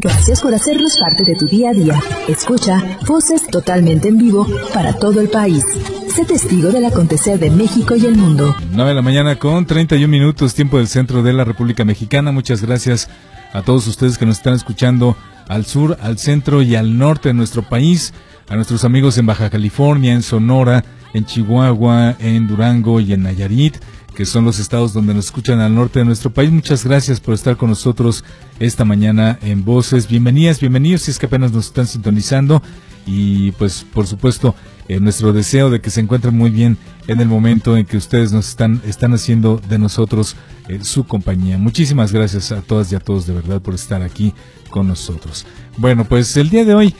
Gracias por hacernos parte de tu día a día. Escucha voces totalmente en vivo para todo el país. Sé testigo del acontecer de México y el mundo. 9 de la mañana con 31 minutos, tiempo del centro de la República Mexicana. Muchas gracias a todos ustedes que nos están escuchando al sur, al centro y al norte de nuestro país, a nuestros amigos en Baja California, en Sonora, en Chihuahua, en Durango y en Nayarit que son los estados donde nos escuchan al norte de nuestro país. Muchas gracias por estar con nosotros esta mañana en Voces. Bienvenidas, bienvenidos si es que apenas nos están sintonizando. Y pues por supuesto, eh, nuestro deseo de que se encuentren muy bien en el momento en que ustedes nos están, están haciendo de nosotros eh, su compañía. Muchísimas gracias a todas y a todos de verdad por estar aquí con nosotros. Bueno, pues el día de hoy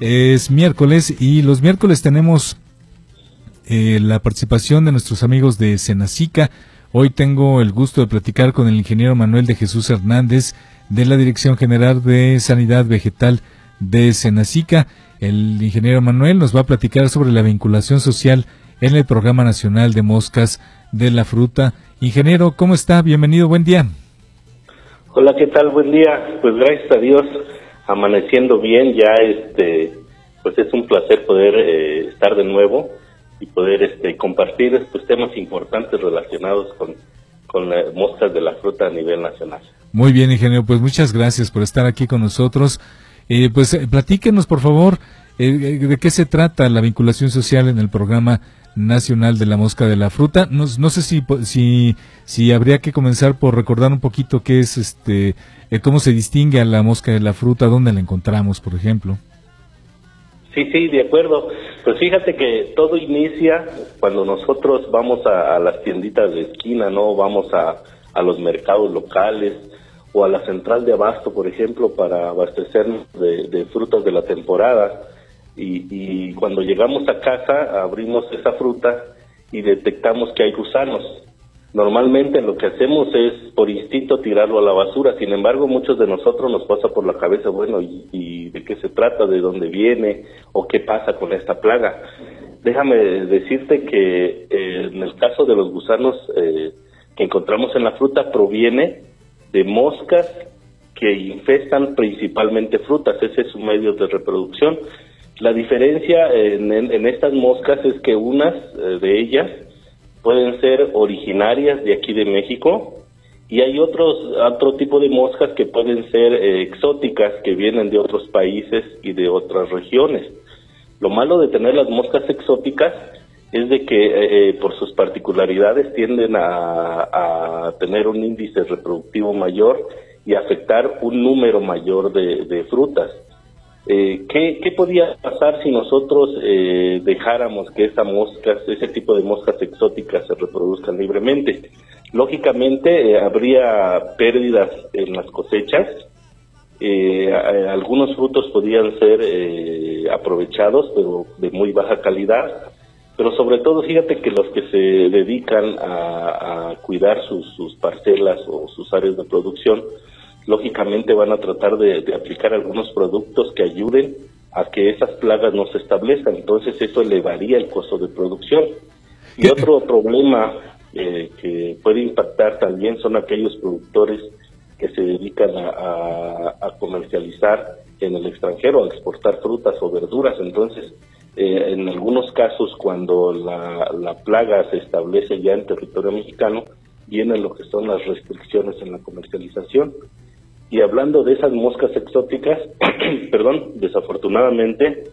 es miércoles y los miércoles tenemos eh, la participación de nuestros amigos de Senacica. Hoy tengo el gusto de platicar con el ingeniero Manuel de Jesús Hernández de la Dirección General de Sanidad Vegetal de Senacica. El ingeniero Manuel nos va a platicar sobre la vinculación social en el Programa Nacional de Moscas de la Fruta. Ingeniero, ¿cómo está? Bienvenido, buen día. Hola, ¿qué tal? Buen día. Pues gracias a Dios, amaneciendo bien, ya este, pues es un placer poder eh, estar de nuevo y poder este, compartir estos temas importantes relacionados con, con las moscas de la fruta a nivel nacional. Muy bien, ingeniero, pues muchas gracias por estar aquí con nosotros. Eh, pues eh, platíquenos, por favor, eh, de qué se trata la vinculación social en el programa nacional de la mosca de la fruta. No, sé si, si, si habría que comenzar por recordar un poquito qué es, este, cómo se distingue a la mosca de la fruta, dónde la encontramos, por ejemplo. Sí, sí, de acuerdo. Pues fíjate que todo inicia cuando nosotros vamos a, las tienditas de esquina, ¿no? Vamos a, a, los mercados locales o a la central de abasto, por ejemplo, para abastecernos de, frutas de la temporada. Y, y cuando llegamos a casa, abrimos esa fruta y detectamos que hay gusanos. Normalmente lo que hacemos es por instinto tirarlo a la basura, sin embargo muchos de nosotros nos pasa por la cabeza, bueno, ¿y, de qué se trata? ¿De dónde viene? ¿O qué pasa con esta plaga? Déjame decirte que eh, en el caso de los gusanos eh, que encontramos en la fruta proviene de moscas que infestan principalmente frutas, ese es su medio de reproducción. La diferencia en, en estas moscas es que unas eh, de ellas pueden ser originarias de aquí de México y hay otros otro tipo de moscas que pueden ser eh, exóticas que vienen de otros países y de otras regiones. Lo malo de tener las moscas exóticas es de que eh, eh, por sus particularidades tienden a, tener un índice reproductivo mayor y afectar un número mayor de frutas. Eh, ¿qué, ¿qué, podía pasar si nosotros eh, dejáramos que esa moscas, ese tipo de moscas exóticas se reproduzcan libremente? Lógicamente eh, habría pérdidas en las cosechas, eh, algunos frutos podían ser aprovechados, pero de muy baja calidad, pero sobre todo fíjate que los que se dedican a, a cuidar sus parcelas o sus áreas de producción, lógicamente van a tratar de, aplicar algunos productos que ayuden a que esas plagas no se establezcan. Entonces eso elevaría el costo de producción. Y otro problema eh, que puede impactar también son aquellos productores que se dedican a, comercializar en el extranjero, a exportar frutas o verduras. Entonces, eh, en algunos casos, cuando la, la plaga se establece ya en territorio mexicano, vienen lo que son las restricciones en la comercialización. Y hablando de esas moscas exóticas, perdón, desafortunadamente,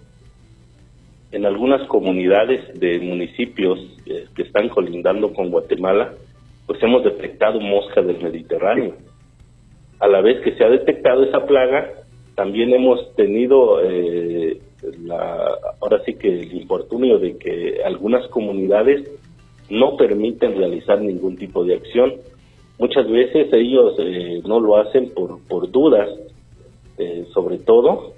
en algunas comunidades de municipios eh, que están colindando con Guatemala, pues hemos detectado moscas del Mediterráneo. A la vez que se ha detectado esa plaga, también hemos tenido eh, la, ahora sí que el infortunio de que algunas comunidades no permiten realizar ningún tipo de acción Muchas veces ellos eh, no lo hacen por, por dudas, eh, sobre todo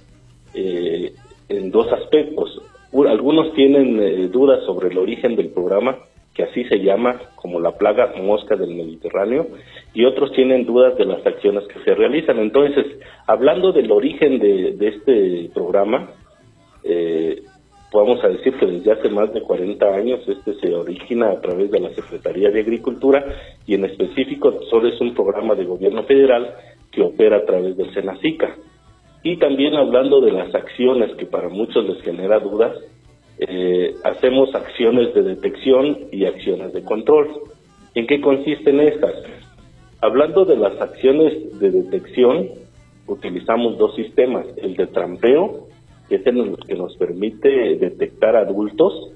eh, en dos aspectos. Algunos tienen dudas sobre el origen del programa, que así se llama como la plaga mosca del Mediterráneo, y otros tienen dudas de las acciones que se realizan. Entonces, hablando del origen de, de este programa, eh, vamos a decir que desde hace más de 40 años este se origina a través de la Secretaría de Agricultura y en específico solo es un programa de gobierno federal que opera a través del SENACICA. Y también hablando de las acciones que para muchos les genera dudas, eh, hacemos acciones de detección y acciones de control. ¿En qué consisten estas? Hablando de las acciones de detección, utilizamos dos sistemas, el de trampeo, que es el que nos permite detectar adultos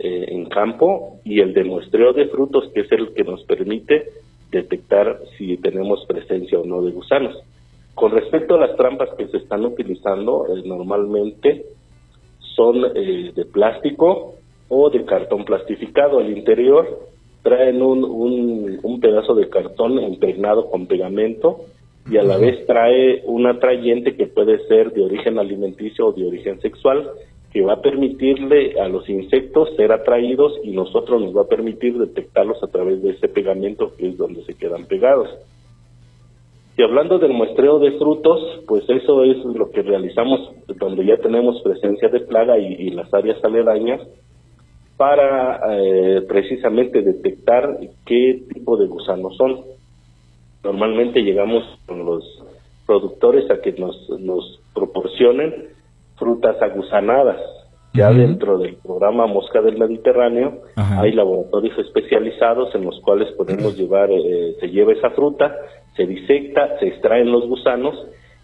eh, en campo, y el de muestreo de frutos, que es el que nos permite detectar si tenemos presencia o no de gusanos. Con respecto a las trampas que se están utilizando, eh, normalmente son eh, de plástico o de cartón plastificado. Al interior traen un, un, pedazo de cartón impregnado con pegamento y a la vez trae un atrayente que puede ser de origen alimenticio o de origen sexual que va a permitirle a los insectos ser atraídos y nosotros nos va a permitir detectarlos a través de ese pegamento que es donde se quedan pegados. Y hablando del muestreo de frutos, pues eso es lo que realizamos donde ya tenemos presencia de plaga y, las áreas aledañas para eh, precisamente detectar qué tipo de gusanos son. Normalmente llegamos con los productores a que nos, nos proporcionen frutas agusanadas. Ya dentro del programa Mosca del Mediterráneo hay laboratorios especializados en los cuales podemos llevar, eh, se lleva esa fruta, se disecta, se extraen los gusanos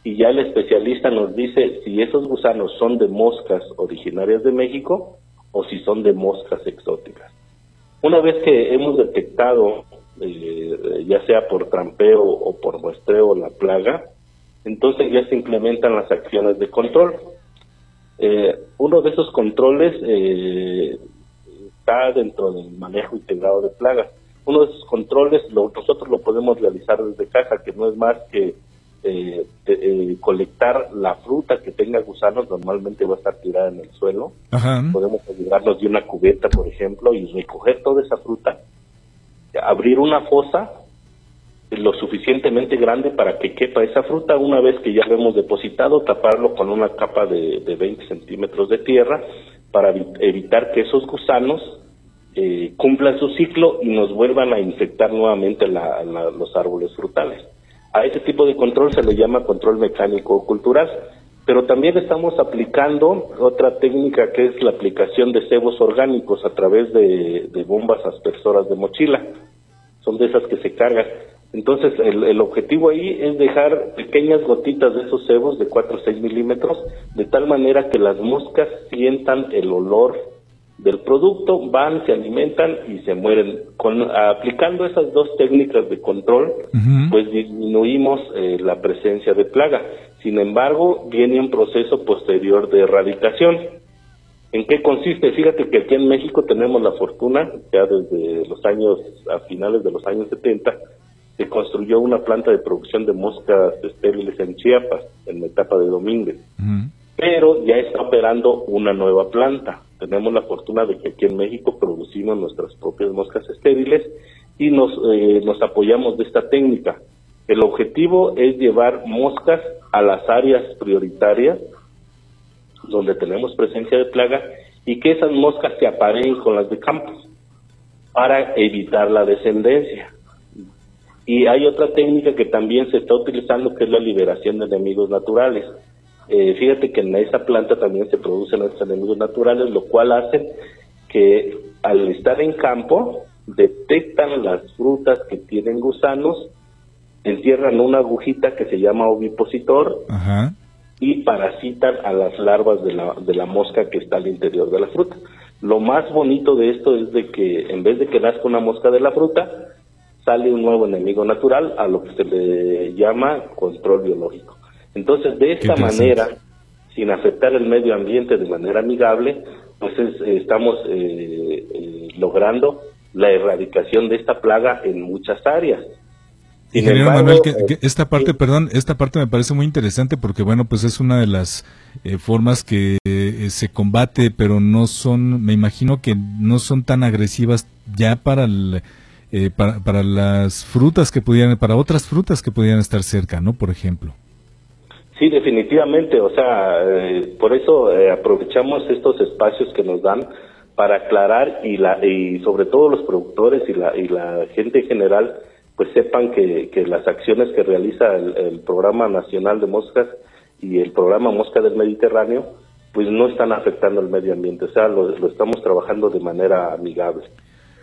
y ya el especialista nos dice si esos gusanos son de moscas originarias de México o si son de moscas exóticas. Una vez que hemos detectado, eh, ya sea por trampeo o por muestreo la plaga, entonces ya se implementan las acciones de control. Eh, uno de esos controles eh, está dentro del manejo integrado de plagas uno de esos controles nosotros lo podemos realizar desde casa, que no es más que eh, eh, colectar la fruta que tenga gusanos, normalmente va a estar tirada en el suelo. Podemos ayudarnos de una cubeta, por ejemplo, y recoger toda esa fruta, abrir una fosa lo suficientemente grande para que quepa esa fruta. Una vez que ya lo hemos depositado, taparlo con una capa de, de 20 centímetros de tierra para evitar que esos gusanos eh, cumplan su ciclo y nos vuelvan a infectar nuevamente los árboles frutales. A ese tipo de control se le llama control mecánico cultural, pero también estamos aplicando otra técnica que es la aplicación de cebos orgánicos a través de, bombas aspersoras de mochila. Son de esas que se cargan. Entonces, el, el, objetivo ahí es dejar pequeñas gotitas de esos cebos de 4 o 6 milímetros, de tal manera que las moscas sientan el olor del producto, van, se alimentan y se mueren. Con, aplicando esas dos técnicas de control, pues disminuimos eh, la presencia de plaga. Sin embargo, viene un proceso posterior de erradicación. ¿En qué consiste? Fíjate que aquí en México tenemos la fortuna, ya desde los años, a finales de los años 70, se construyó una planta de producción de moscas estériles en Chiapas, en la etapa de Domínguez. Pero ya está operando una nueva planta tenemos la fortuna de que aquí en México producimos nuestras propias moscas estériles y nos, eh, nos apoyamos de esta técnica. El objetivo es llevar moscas a las áreas prioritarias donde tenemos presencia de plaga y que esas moscas se apareen con las de campo para evitar la descendencia. Y hay otra técnica que también se está utilizando que es la liberación de enemigos naturales. Eh, fíjate que en esa planta también se producen estos enemigos naturales, lo cual hace que al estar en campo detectan las frutas que tienen gusanos, entierran una agujita que se llama ovipositor y parasitan a las larvas de la, de la mosca que está al interior de la fruta. Lo más bonito de esto es de que en vez de que nazca una mosca de la fruta, sale un nuevo enemigo natural a lo que se le llama control biológico. Entonces, de esta manera, sin afectar el medio ambiente de manera amigable, pues estamos eh, eh, logrando la erradicación de esta plaga en muchas áreas. Ingeniero Manuel, que, esta parte, perdón, esta parte me parece muy interesante porque, bueno, pues es una de las eh, formas que se combate, pero no son, me imagino que no son tan agresivas ya para, para, para las frutas que pudieran, para otras frutas que pudieran estar cerca, ¿no? Por ejemplo. Sí, definitivamente, o sea, eh, por eso eh, aprovechamos estos espacios que nos dan para aclarar y, la, y sobre todo los productores y la, y la gente en general pues sepan que, que las acciones que realiza el, Programa Nacional de Moscas y el programa Mosca del Mediterráneo, pues no están afectando al medio ambiente, o sea, lo, estamos trabajando de manera amigable.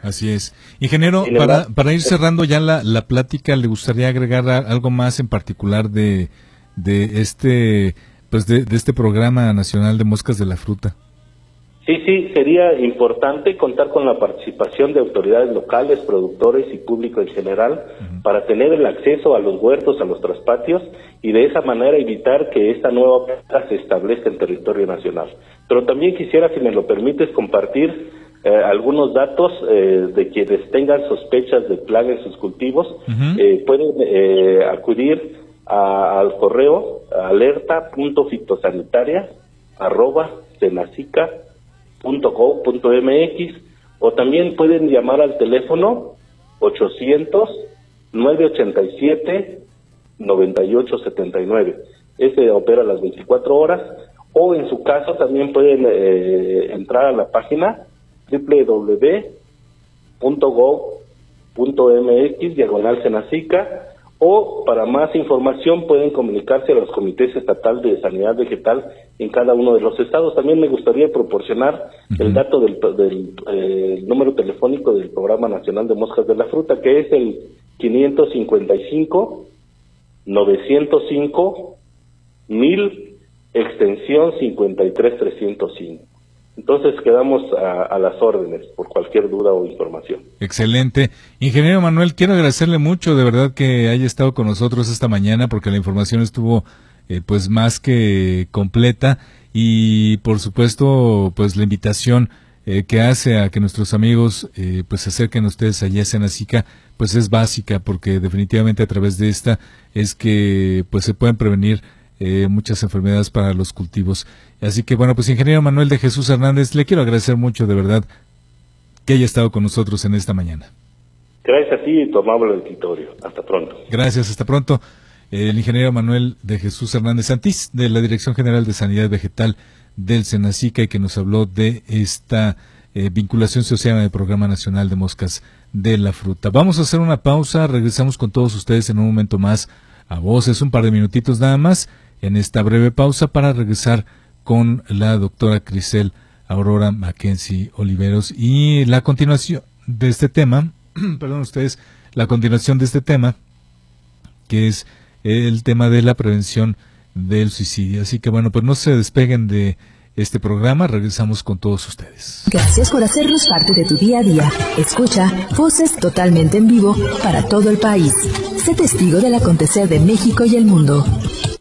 Así es. Ingeniero, para, para ir cerrando ya la, la plática, ¿le gustaría agregar algo más en particular de, de este pues de, de este programa nacional de moscas de la fruta? Sí, sí, sería importante contar con la participación de autoridades locales, productores y público en general para tener el acceso a los huertos, a los traspatios y de esa manera evitar que esta nueva plaga se establezca en territorio nacional. Pero también quisiera, si me lo permites, compartir eh, algunos datos eh, de quienes tengan sospechas de plaga en sus cultivos. Eh, pueden acudir al correo alerta.fitosanitaria arroba .gov.mx o también pueden llamar al teléfono 800 987 9879. Ese opera las 24 horas o en su caso también pueden eh, entrar a la página www.gov.mx diagonal Senacica o para más información pueden comunicarse a los comités estatal de sanidad vegetal en cada uno de los estados. También me gustaría proporcionar el dato del, eh, número telefónico del Programa Nacional de Moscas de la Fruta, que es el 555 905 1000 extensión 53305. Entonces quedamos a, las órdenes por cualquier duda o información. Excelente. Ingeniero Manuel, quiero agradecerle mucho de verdad que haya estado con nosotros esta mañana porque la información estuvo eh, pues más que completa y por supuesto pues la invitación eh, que hace a que nuestros amigos eh, pues se acerquen a ustedes allá en Asica pues es básica porque definitivamente a través de esta es que pues se pueden prevenir eh, muchas enfermedades para los cultivos. Así que bueno, pues ingeniero Manuel de Jesús Hernández, le quiero agradecer mucho de verdad que haya estado con nosotros en esta mañana. Gracias a ti y tu amable auditorio. Hasta pronto. Gracias, hasta pronto. El ingeniero Manuel de Jesús Hernández Santís, de la Dirección General de Sanidad Vegetal del Senacica, y que nos habló de esta eh, vinculación social en el Programa Nacional de Moscas de la Fruta. Vamos a hacer una pausa, regresamos con todos ustedes en un momento más a voces, un par de minutitos nada más en esta breve pausa para regresar con la doctora Crisel Aurora Mackenzie Oliveros y la continuación de este tema, perdón ustedes, la continuación de este tema, que es el tema de la prevención del suicidio. Así que bueno, pues no se despeguen de este programa. Regresamos con todos ustedes. Gracias por hacernos parte de tu día a día. Escucha voces totalmente en vivo para todo el país. Sé testigo del acontecer de México y el mundo.